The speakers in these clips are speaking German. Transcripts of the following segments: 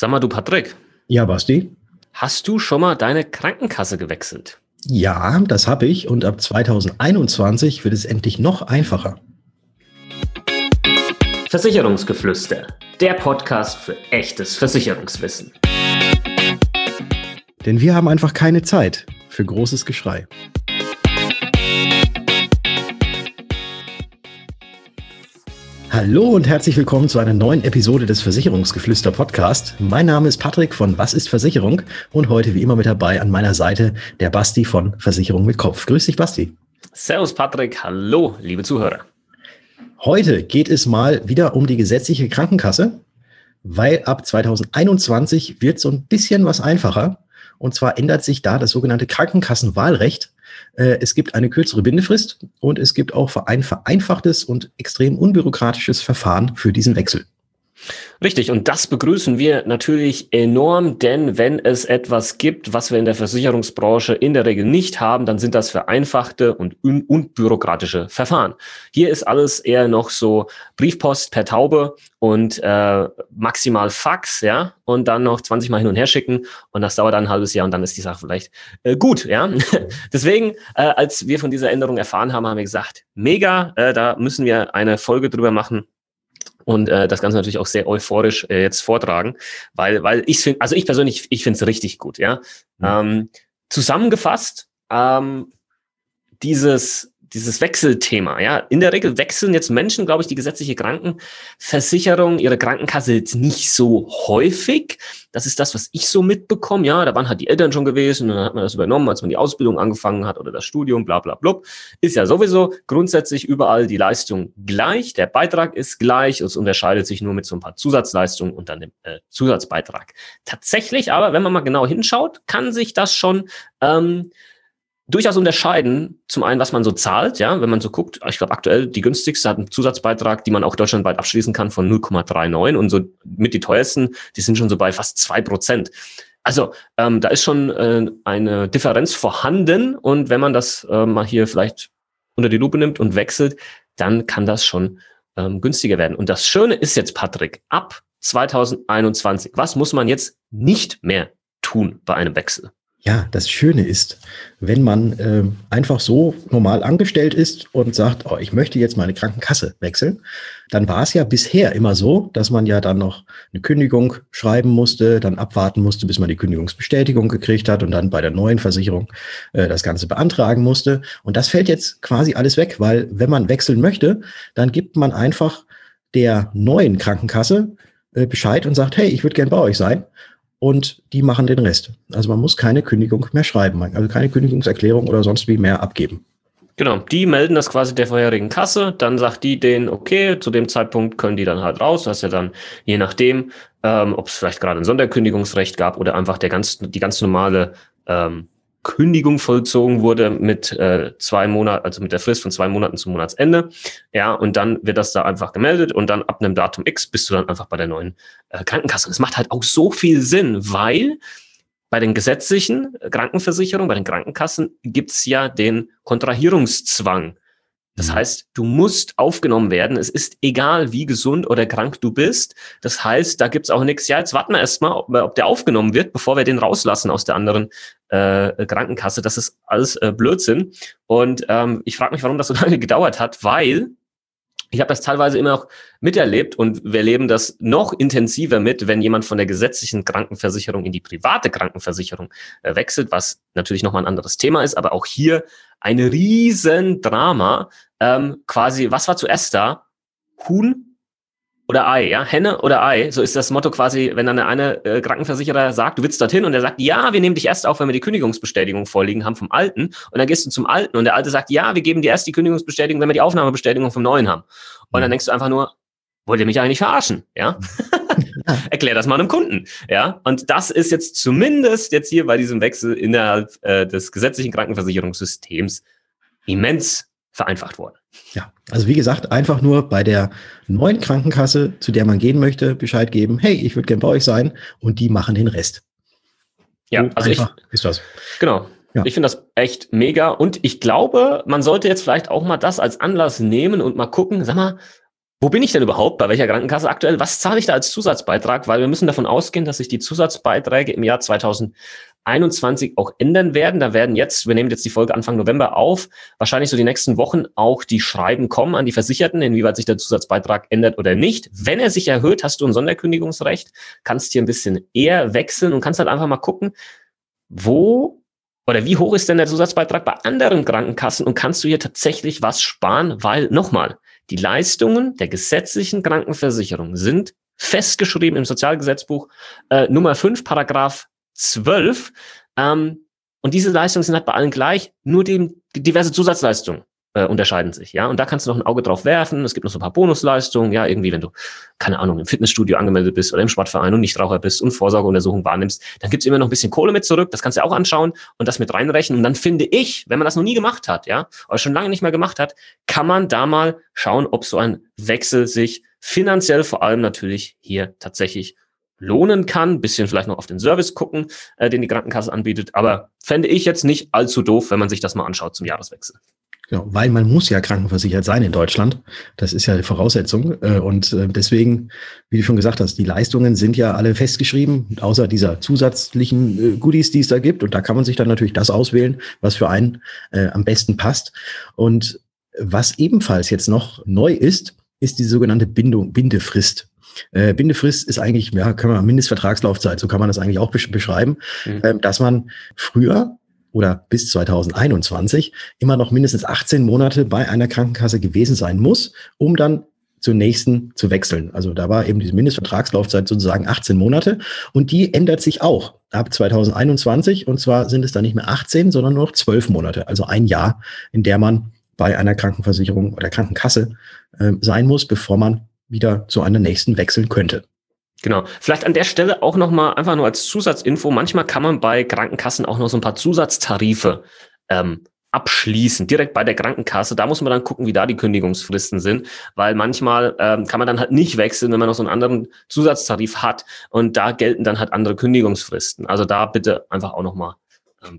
Sag mal, du Patrick. Ja, Basti. Hast du schon mal deine Krankenkasse gewechselt? Ja, das habe ich und ab 2021 wird es endlich noch einfacher. Versicherungsgeflüster, der Podcast für echtes Versicherungswissen. Denn wir haben einfach keine Zeit für großes Geschrei. Hallo und herzlich willkommen zu einer neuen Episode des Versicherungsgeflüster Podcast. Mein Name ist Patrick von Was ist Versicherung und heute wie immer mit dabei an meiner Seite der Basti von Versicherung mit Kopf. Grüß dich, Basti. Servus, Patrick. Hallo, liebe Zuhörer. Heute geht es mal wieder um die gesetzliche Krankenkasse, weil ab 2021 wird so ein bisschen was einfacher. Und zwar ändert sich da das sogenannte Krankenkassenwahlrecht. Äh, es gibt eine kürzere Bindefrist und es gibt auch ein vereinfachtes und extrem unbürokratisches Verfahren für diesen Wechsel. Richtig, und das begrüßen wir natürlich enorm, denn wenn es etwas gibt, was wir in der Versicherungsbranche in der Regel nicht haben, dann sind das vereinfachte und unbürokratische Verfahren. Hier ist alles eher noch so Briefpost per Taube und äh, maximal Fax, ja, und dann noch 20 Mal hin und her schicken und das dauert dann ein halbes Jahr und dann ist die Sache vielleicht äh, gut, ja. Deswegen, äh, als wir von dieser Änderung erfahren haben, haben wir gesagt, mega, äh, da müssen wir eine Folge drüber machen und äh, das Ganze natürlich auch sehr euphorisch äh, jetzt vortragen, weil, weil ich finde, also ich persönlich, ich finde es richtig gut, ja. Mhm. Ähm, zusammengefasst, ähm, dieses dieses Wechselthema, ja. In der Regel wechseln jetzt Menschen, glaube ich, die gesetzliche Krankenversicherung, ihre Krankenkasse jetzt nicht so häufig. Das ist das, was ich so mitbekomme. Ja, da waren halt die Eltern schon gewesen und dann hat man das übernommen, als man die Ausbildung angefangen hat oder das Studium, bla, bla, bla. Ist ja sowieso grundsätzlich überall die Leistung gleich. Der Beitrag ist gleich. Es unterscheidet sich nur mit so ein paar Zusatzleistungen und dann dem äh, Zusatzbeitrag. Tatsächlich aber, wenn man mal genau hinschaut, kann sich das schon, ähm, durchaus unterscheiden. Zum einen, was man so zahlt, ja, wenn man so guckt. Ich glaube, aktuell die günstigste hat einen Zusatzbeitrag, die man auch deutschlandweit abschließen kann von 0,39 und so mit die teuersten, die sind schon so bei fast zwei Prozent. Also ähm, da ist schon äh, eine Differenz vorhanden und wenn man das äh, mal hier vielleicht unter die Lupe nimmt und wechselt, dann kann das schon ähm, günstiger werden. Und das Schöne ist jetzt, Patrick, ab 2021, was muss man jetzt nicht mehr tun bei einem Wechsel? Ja, das Schöne ist, wenn man äh, einfach so normal angestellt ist und sagt, oh, ich möchte jetzt meine Krankenkasse wechseln, dann war es ja bisher immer so, dass man ja dann noch eine Kündigung schreiben musste, dann abwarten musste, bis man die Kündigungsbestätigung gekriegt hat und dann bei der neuen Versicherung äh, das Ganze beantragen musste. Und das fällt jetzt quasi alles weg, weil wenn man wechseln möchte, dann gibt man einfach der neuen Krankenkasse äh, Bescheid und sagt, hey, ich würde gern bei euch sein und die machen den Rest. Also man muss keine Kündigung mehr schreiben, also keine Kündigungserklärung oder sonst wie mehr abgeben. Genau, die melden das quasi der vorherigen Kasse, dann sagt die denen, okay, zu dem Zeitpunkt können die dann halt raus. Du hast ja dann, je nachdem, ähm, ob es vielleicht gerade ein Sonderkündigungsrecht gab oder einfach der ganz, die ganz normale ähm, Kündigung vollzogen wurde mit äh, zwei Monaten, also mit der Frist von zwei Monaten zum Monatsende. Ja, und dann wird das da einfach gemeldet und dann ab einem Datum X bist du dann einfach bei der neuen äh, Krankenkasse. Das macht halt auch so viel Sinn, weil bei den gesetzlichen Krankenversicherungen, bei den Krankenkassen gibt's ja den Kontrahierungszwang. Das mhm. heißt, du musst aufgenommen werden. Es ist egal, wie gesund oder krank du bist. Das heißt, da gibt's auch nichts. Ja, jetzt warten wir erstmal, ob, ob der aufgenommen wird, bevor wir den rauslassen aus der anderen äh, Krankenkasse. Das ist alles äh, Blödsinn. Und ähm, ich frage mich, warum das so lange gedauert hat, weil ich habe das teilweise immer noch miterlebt und wir leben das noch intensiver mit, wenn jemand von der gesetzlichen Krankenversicherung in die private Krankenversicherung äh, wechselt, was natürlich nochmal ein anderes Thema ist, aber auch hier ein Riesendrama. Ähm, quasi, was war zuerst da? Huhn oder Ei, ja, Henne oder Ei, so ist das Motto quasi, wenn dann eine äh, Krankenversicherer sagt, du willst dorthin und er sagt, ja, wir nehmen dich erst auf, wenn wir die Kündigungsbestätigung vorliegen haben vom Alten und dann gehst du zum Alten und der Alte sagt, ja, wir geben dir erst die Kündigungsbestätigung, wenn wir die Aufnahmebestätigung vom Neuen haben. Und dann mhm. denkst du einfach nur, wollt ihr mich eigentlich verarschen, ja? Erklär das mal einem Kunden, ja? Und das ist jetzt zumindest jetzt hier bei diesem Wechsel innerhalb äh, des gesetzlichen Krankenversicherungssystems immens vereinfacht worden. Ja, also wie gesagt, einfach nur bei der neuen Krankenkasse, zu der man gehen möchte, Bescheid geben, hey, ich würde gern bei euch sein und die machen den Rest. Ja, so also einfach ich, ist das. Genau. Ja. Ich finde das echt mega und ich glaube, man sollte jetzt vielleicht auch mal das als Anlass nehmen und mal gucken, sag mal, wo bin ich denn überhaupt? Bei welcher Krankenkasse aktuell? Was zahle ich da als Zusatzbeitrag? Weil wir müssen davon ausgehen, dass sich die Zusatzbeiträge im Jahr 2021 auch ändern werden. Da werden jetzt, wir nehmen jetzt die Folge Anfang November auf, wahrscheinlich so die nächsten Wochen auch die Schreiben kommen an die Versicherten, inwieweit sich der Zusatzbeitrag ändert oder nicht. Wenn er sich erhöht, hast du ein Sonderkündigungsrecht, kannst hier ein bisschen eher wechseln und kannst halt einfach mal gucken, wo oder wie hoch ist denn der Zusatzbeitrag bei anderen Krankenkassen und kannst du hier tatsächlich was sparen? Weil nochmal, die Leistungen der gesetzlichen Krankenversicherung sind festgeschrieben im Sozialgesetzbuch äh, Nummer 5, Paragraph 12. Ähm, und diese Leistungen sind halt bei allen gleich, nur die, diverse Zusatzleistungen äh, unterscheiden sich, ja. Und da kannst du noch ein Auge drauf werfen. Es gibt noch so ein paar Bonusleistungen, ja, irgendwie, wenn du, keine Ahnung, im Fitnessstudio angemeldet bist oder im Sportverein und Nichtraucher bist und Vorsorgeuntersuchungen wahrnimmst, dann gibt's immer noch ein bisschen Kohle mit zurück. Das kannst du auch anschauen und das mit reinrechnen. Und dann finde ich, wenn man das noch nie gemacht hat, ja, oder schon lange nicht mehr gemacht hat, kann man da mal schauen, ob so ein Wechsel sich finanziell vor allem natürlich hier tatsächlich lohnen kann. Bisschen vielleicht noch auf den Service gucken, äh, den die Krankenkasse anbietet. Aber fände ich jetzt nicht allzu doof, wenn man sich das mal anschaut zum Jahreswechsel. Genau, weil man muss ja krankenversichert sein in Deutschland. Das ist ja die Voraussetzung. Äh, und äh, deswegen, wie du schon gesagt hast, die Leistungen sind ja alle festgeschrieben, außer dieser zusätzlichen äh, Goodies, die es da gibt. Und da kann man sich dann natürlich das auswählen, was für einen am besten passt. Und was ebenfalls jetzt noch neu ist, ist die sogenannte Bindung, Bindefrist. Äh, Bindefrist ist eigentlich, ja, können wir Mindestvertragslaufzeit, so kann man das eigentlich auch beschreiben, mhm. äh, dass man früher oder bis 2021 immer noch mindestens 18 Monate bei einer Krankenkasse gewesen sein muss, um dann zur nächsten zu wechseln. Also da war eben diese Mindestvertragslaufzeit sozusagen 18 Monate und die ändert sich auch ab 2021 und zwar sind es dann nicht mehr 18, sondern nur noch 12 Monate, also ein Jahr, in der man bei einer Krankenversicherung oder Krankenkasse äh, sein muss, bevor man wieder zu einer nächsten wechseln könnte. Genau. Vielleicht an der Stelle auch nochmal einfach nur als Zusatzinfo. Manchmal kann man bei Krankenkassen auch noch so ein paar Zusatztarife ähm, abschließen, direkt bei der Krankenkasse. Da muss man dann gucken, wie da die Kündigungsfristen sind, weil manchmal ähm, kann man dann halt nicht wechseln, wenn man noch so einen anderen Zusatztarif hat und da gelten dann halt andere Kündigungsfristen. Also da bitte einfach auch nochmal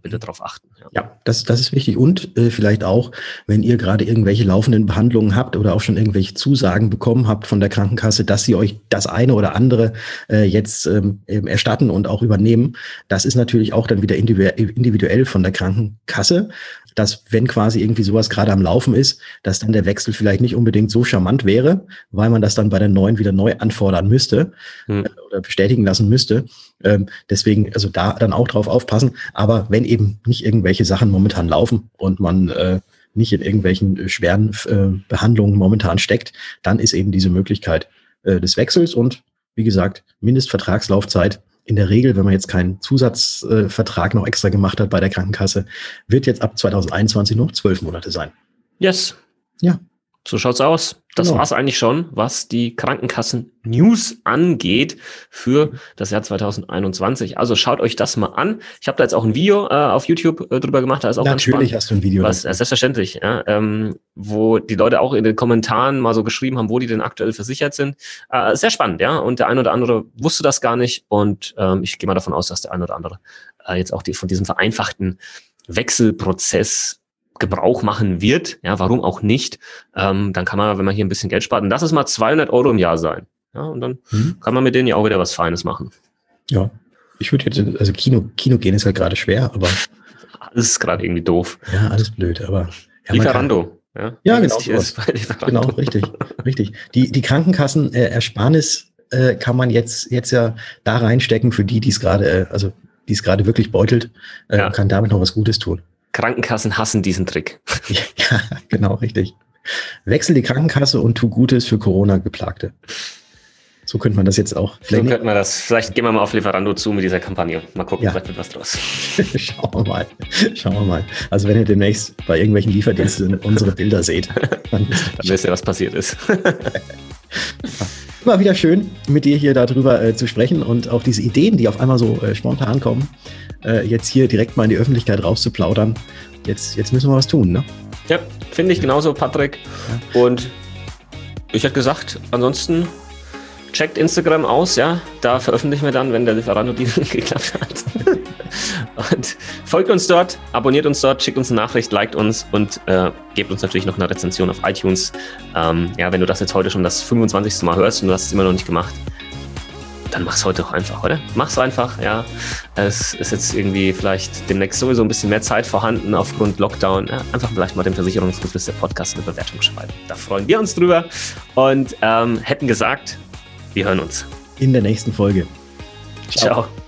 bitte darauf achten. Ja, ja das, das ist wichtig. Und äh, vielleicht auch, wenn ihr gerade irgendwelche laufenden Behandlungen habt oder auch schon irgendwelche Zusagen bekommen habt von der Krankenkasse, dass sie euch das eine oder andere äh, jetzt ähm, erstatten und auch übernehmen, das ist natürlich auch dann wieder individuell von der Krankenkasse dass wenn quasi irgendwie sowas gerade am Laufen ist, dass dann der Wechsel vielleicht nicht unbedingt so charmant wäre, weil man das dann bei der neuen wieder neu anfordern müsste hm. Äh, oder bestätigen lassen müsste. Ähm, deswegen, also da dann auch drauf aufpassen. Aber wenn eben nicht irgendwelche Sachen momentan laufen und man äh, nicht in irgendwelchen äh, schweren äh, Behandlungen momentan steckt, dann ist eben diese Möglichkeit äh, des Wechsels und wie gesagt, Mindestvertragslaufzeit in der Regel, wenn man jetzt keinen Zusatzvertrag noch extra gemacht hat bei der Krankenkasse, wird jetzt ab 2021 noch zwölf Monate sein. Yes. Ja. So schaut's aus. Das genau. war's eigentlich schon, was die Krankenkassen-News angeht für das Jahr 2021. Also schaut euch das mal an. Ich habe da jetzt auch ein Video äh, auf YouTube äh, drüber gemacht. Da ist auch Natürlich hast du ein Video. Was, äh, selbstverständlich, ja, ähm, wo die Leute auch in den Kommentaren mal so geschrieben haben, wo die denn aktuell versichert sind. Äh, sehr spannend, ja. Und der eine oder andere wusste das gar nicht. Und ähm, ich gehe mal davon aus, dass der eine oder andere äh, jetzt auch die, von diesem vereinfachten Wechselprozess Gebrauch machen wird, ja, warum auch nicht, ähm, dann kann man, wenn man hier ein bisschen Geld spart, und das ist mal 200 Euro im Jahr sein, ja, und dann mhm. kann man mit denen ja auch wieder was Feines machen. Ja, ich würde jetzt, also Kino, Kino gehen ist halt gerade schwer, aber. Alles ist gerade irgendwie doof. Ja, alles blöd, aber. Ja, Lieferando. Ja, ja genau. Genau, richtig, richtig. Die, die Krankenkassen äh, Ersparnis äh, kann man jetzt, jetzt ja da reinstecken für die, die es gerade, äh, also die es gerade wirklich beutelt, äh, ja. kann damit noch was Gutes tun. Krankenkassen hassen diesen Trick. Ja, genau, richtig. Wechsel die Krankenkasse und tu Gutes für Corona-Geplagte. So könnte man das jetzt auch. Vielleicht so könnte man das. Vielleicht gehen wir mal auf Lieferando zu mit dieser Kampagne. Mal gucken, ja. vielleicht wird was draus. Schauen wir mal. Schauen wir mal. Also wenn ihr demnächst bei irgendwelchen Lieferdiensten unsere Bilder seht, dann, dann wisst ihr, was passiert ist. Immer wieder schön, mit dir hier darüber äh, zu sprechen und auch diese Ideen, die auf einmal so äh, spontan kommen, äh, jetzt hier direkt mal in die Öffentlichkeit rauszuplaudern. Jetzt, jetzt müssen wir was tun, ne? Ja, finde ich genauso, Patrick. Ja. Und ich hätte gesagt, ansonsten checkt Instagram aus, ja. Da veröffentlichen wir dann, wenn der Lieferando-Deal geklappt hat. Und folgt uns dort, abonniert uns dort, schickt uns eine Nachricht, liked uns und äh, gebt uns natürlich noch eine Rezension auf iTunes. Ähm, ja, wenn du das jetzt heute schon das 25. Mal hörst und du hast es immer noch nicht gemacht, dann mach's heute auch einfach, oder? Mach's einfach, ja. Es ist jetzt irgendwie vielleicht demnächst sowieso ein bisschen mehr Zeit vorhanden aufgrund Lockdown. Ja, einfach vielleicht mal dem Versicherungsgeflüster Podcast eine Bewertung schreiben. Da freuen wir uns drüber und ähm, hätten gesagt, wir hören uns. In der nächsten Folge. Ciao. Ciao.